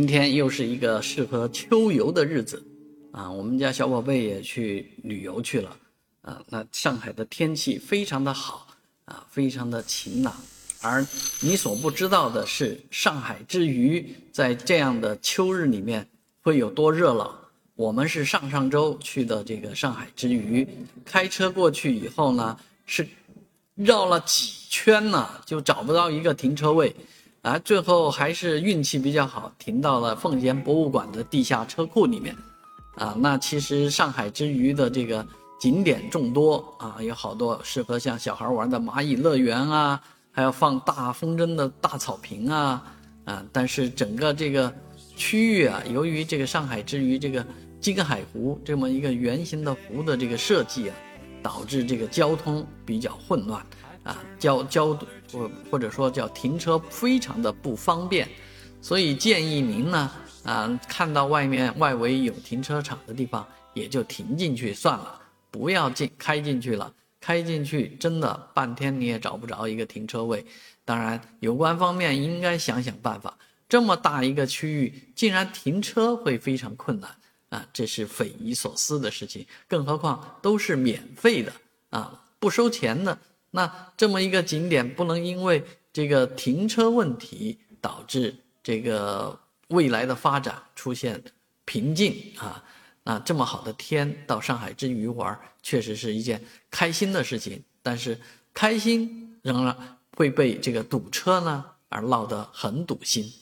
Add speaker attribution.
Speaker 1: 今天又是一个适合秋游的日子，啊，我们家小宝贝也去旅游去了，啊，那上海的天气非常的好，啊，非常的晴朗。而你所不知道的是，上海之鱼在这样的秋日里面会有多热闹。我们是上上周去的这个上海之鱼，开车过去以后呢，是绕了几圈呢，就找不到一个停车位。啊，最后还是运气比较好，停到了奉贤博物馆的地下车库里面。啊，那其实上海之鱼的这个景点众多啊，有好多适合像小孩玩的蚂蚁乐园啊，还有放大风筝的大草坪啊，啊，但是整个这个区域啊，由于这个上海之鱼这个金海湖这么一个圆形的湖的这个设计啊，导致这个交通比较混乱。啊，交交或或者说叫停车非常的不方便，所以建议您呢，啊，看到外面外围有停车场的地方，也就停进去算了，不要进开进去了，开进去真的半天你也找不着一个停车位。当然，有关方面应该想想办法，这么大一个区域，竟然停车会非常困难啊，这是匪夷所思的事情。更何况都是免费的啊，不收钱的。那这么一个景点，不能因为这个停车问题导致这个未来的发展出现瓶颈啊！那，这么好的天，到上海之鱼玩，确实是一件开心的事情。但是开心仍然会被这个堵车呢而闹得很堵心。